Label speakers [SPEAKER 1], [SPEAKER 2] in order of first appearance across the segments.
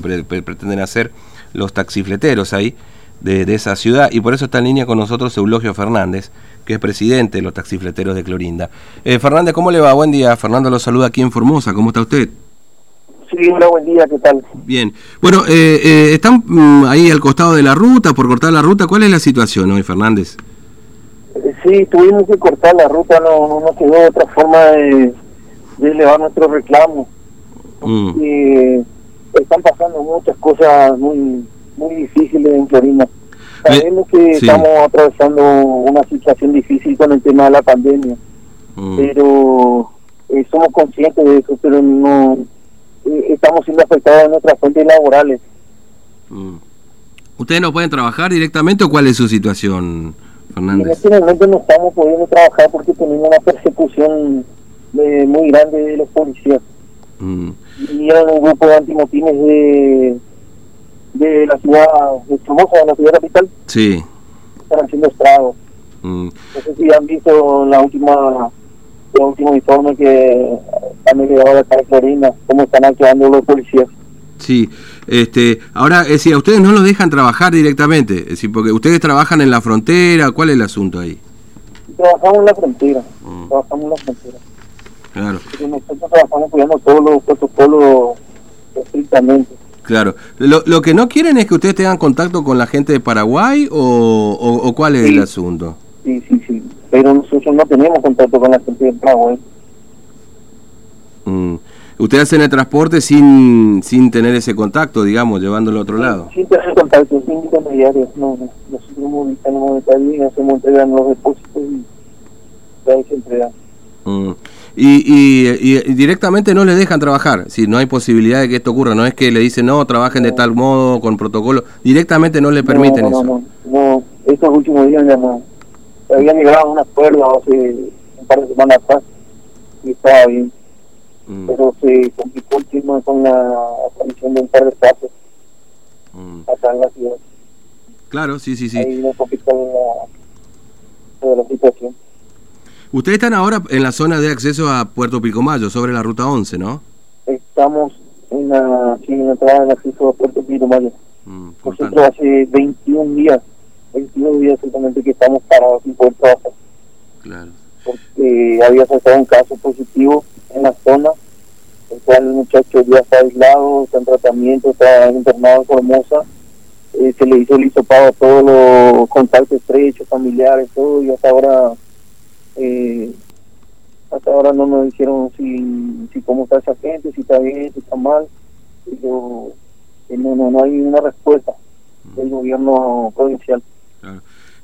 [SPEAKER 1] pre- pre- pretenden hacer los taxifleteros ahí de, de esa ciudad y por eso está en línea con nosotros Eulogio Fernández, que es presidente de los taxifleteros de Clorinda. Eh, Fernández, ¿cómo le va? Buen día. Fernando lo saluda aquí en Formosa. ¿Cómo está usted?
[SPEAKER 2] Sí, hola, buen día, ¿qué tal?
[SPEAKER 1] Bien. Bueno, eh, eh, están mm, ahí al costado de la ruta, por cortar la ruta. ¿Cuál es la situación hoy, Fernández?
[SPEAKER 2] Eh, Sí, tuvimos que cortar la ruta, no, no nos quedó otra forma de, de elevar nuestro reclamo.
[SPEAKER 1] Mm,
[SPEAKER 2] están pasando muchas cosas muy muy difíciles en Florina. Sabemos que
[SPEAKER 1] sí.
[SPEAKER 2] estamos atravesando una situación difícil con el tema de la pandemia,
[SPEAKER 1] mm.
[SPEAKER 2] pero eh, somos conscientes de eso, pero no eh, estamos siendo afectados en nuestras fuentes laborales.
[SPEAKER 1] Mm. ¿Ustedes no pueden trabajar directamente o cuál es su situación,
[SPEAKER 2] Y en
[SPEAKER 1] Fernández?
[SPEAKER 2] este momento no estamos pudiendo trabajar porque tenemos una persecución eh, muy grande de los policías.
[SPEAKER 1] Mm,
[SPEAKER 2] Vinieron un grupo de antimotines de, de la ciudad de Formosa, de la ciudad capital,
[SPEAKER 1] Sí.
[SPEAKER 2] están haciendo estragos.
[SPEAKER 1] mm.
[SPEAKER 2] No sé si han visto la última el último informe que han llegado de de Florina, cómo están actuando los policías.
[SPEAKER 1] Sí, este, ahora, es decir, a ustedes no los dejan trabajar directamente, es decir, porque ustedes trabajan en la frontera, ¿cuál es el asunto ahí?
[SPEAKER 2] Trabajamos en la frontera,
[SPEAKER 1] Mm.
[SPEAKER 2] trabajamos en la frontera.
[SPEAKER 1] Claro,
[SPEAKER 2] nosotros trabajamos cuidando todos los protocolos estrictamente.
[SPEAKER 1] claro. Lo, lo que no quieren es que ustedes tengan contacto con la gente de Paraguay o, o, o cuál es
[SPEAKER 2] Sí.
[SPEAKER 1] el asunto.
[SPEAKER 2] Sí, sí, sí. Pero nosotros no tenemos contacto con la gente de Paraguay.
[SPEAKER 1] Mm. Ustedes hacen el transporte sin, sin tener ese contacto, digamos, llevándolo a otro lado.
[SPEAKER 2] Sin tener contacto, sin intermediarios. No, no. Nosotros movilizamos detalle y hacemos entrega en los depósitos y ahí se entrega.
[SPEAKER 1] Mm. Y, y, y- directamente no les dejan trabajar, si no hay posibilidad de que esto ocurra, no es que le dicen no, trabajen de tal modo, con protocolo, directamente no le permiten
[SPEAKER 2] no, no,
[SPEAKER 1] eso.
[SPEAKER 2] No. Estos últimos días ya no. Habían llegado a un acuerdo hace un par de semanas atrás y estaba bien.
[SPEAKER 1] Mm,
[SPEAKER 2] Pero se complicó el tema con la aparición de un par de casos
[SPEAKER 1] mm.
[SPEAKER 2] acá en la ciudad.
[SPEAKER 1] Claro, sí, sí, sí.
[SPEAKER 2] Ahí nos complicó la, la situación.
[SPEAKER 1] Ustedes están ahora en la zona de acceso a Puerto Pilcomayo, sobre la ruta 11, ¿no?
[SPEAKER 2] Estamos en la, sí, en la entrada del acceso a Puerto Pilcomayo.
[SPEAKER 1] Mm,
[SPEAKER 2] Nosotros hace 21 días, 21 días exactamente que estamos parados sin poder trabajar,
[SPEAKER 1] Claro.
[SPEAKER 2] porque había saltado un caso positivo en la zona, el cual el muchacho ya está aislado, está en tratamiento, está internado en Formosa, eh, se le hizo el hisopado a todos los contactos estrechos, familiares, todo, y hasta ahora, eh, hasta ahora no nos dijeron si, si cómo está esa gente, si está bien, si está mal, pero eh, no, no, no hay una respuesta del gobierno provincial.
[SPEAKER 1] claro.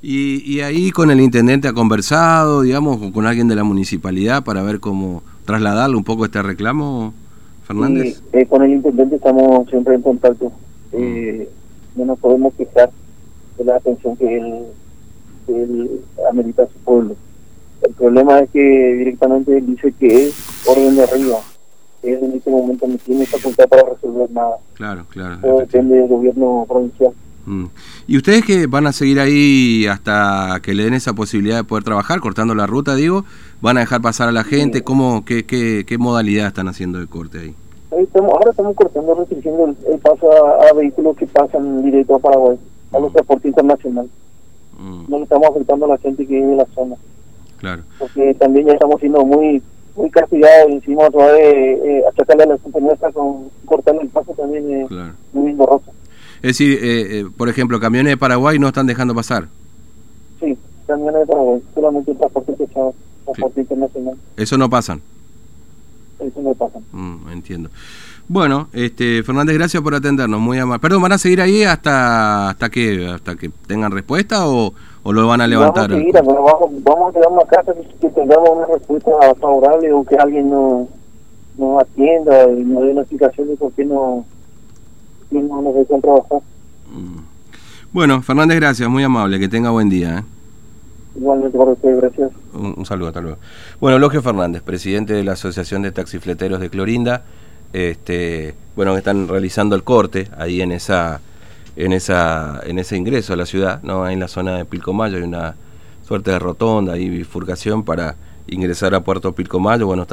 [SPEAKER 1] Y, y ahí con el intendente ha conversado, digamos, o con alguien de la municipalidad para ver cómo trasladarle un poco este reclamo, Fernández.
[SPEAKER 2] Y, eh, con el intendente estamos siempre en contacto. Eh, no nos podemos quejar de la atención que él, que él amerita a su pueblo. El problema es que directamente él dice que es orden de arriba. Él en este momento no tiene facultad para resolver nada.
[SPEAKER 1] Claro, claro.
[SPEAKER 2] Todo depende del gobierno provincial.
[SPEAKER 1] Mm. ¿Y ustedes que van a seguir ahí hasta que le den esa posibilidad de poder trabajar, cortando la ruta, digo? ¿Van a dejar pasar a la gente? ¿Cómo, qué, qué, qué modalidad están haciendo de corte ahí?
[SPEAKER 2] Ahí estamos- ahora estamos cortando, restringiendo el, el paso a, a vehículos que pasan directo a Paraguay, a los transportes internacionales.
[SPEAKER 1] Mm,
[SPEAKER 2] No le estamos afectando a la gente que vive en la zona.
[SPEAKER 1] Claro.
[SPEAKER 2] porque también ya estamos siendo muy muy castigados y encima otra vez eh, achacarle a la gente nuestra con cortarle el paso también es
[SPEAKER 1] Claro.
[SPEAKER 2] muy engorroso.
[SPEAKER 1] Es decir, eh, eh, por ejemplo, camiones de Paraguay no están dejando pasar.
[SPEAKER 2] Sí, también es Paraguay, solamente el transporte pesado, transporte internacional,
[SPEAKER 1] Eso no pasan.
[SPEAKER 2] Eso no pasa.
[SPEAKER 1] Mm, entiendo. Bueno, este Fernández, gracias por atendernos, muy amable. Perdón, ¿van a seguir ahí hasta hasta que hasta que tengan respuesta o, o lo van a levantar?
[SPEAKER 2] Vamos a seguir, pero vamos, vamos a quedarnos acá hasta que, tengamos una respuesta favorable o que alguien nos, nos atienda y nos dé una explicación de por qué no, no nos dejan trabajar.
[SPEAKER 1] Mm. Bueno, Fernández, gracias, muy amable, que tenga buen día. ¿eh?
[SPEAKER 2] Igualmente gracias.
[SPEAKER 1] Un, saludo, hasta luego. Bueno, Logio Fernández, presidente de la Asociación de Taxifleteros de Clorinda, este, bueno, están realizando el corte ahí en esa, en esa, en ese ingreso a la ciudad, ¿no? Ahí en la zona de Pilcomayo hay una suerte de rotonda y bifurcación para ingresar a Puerto Pilcomayo, bueno, están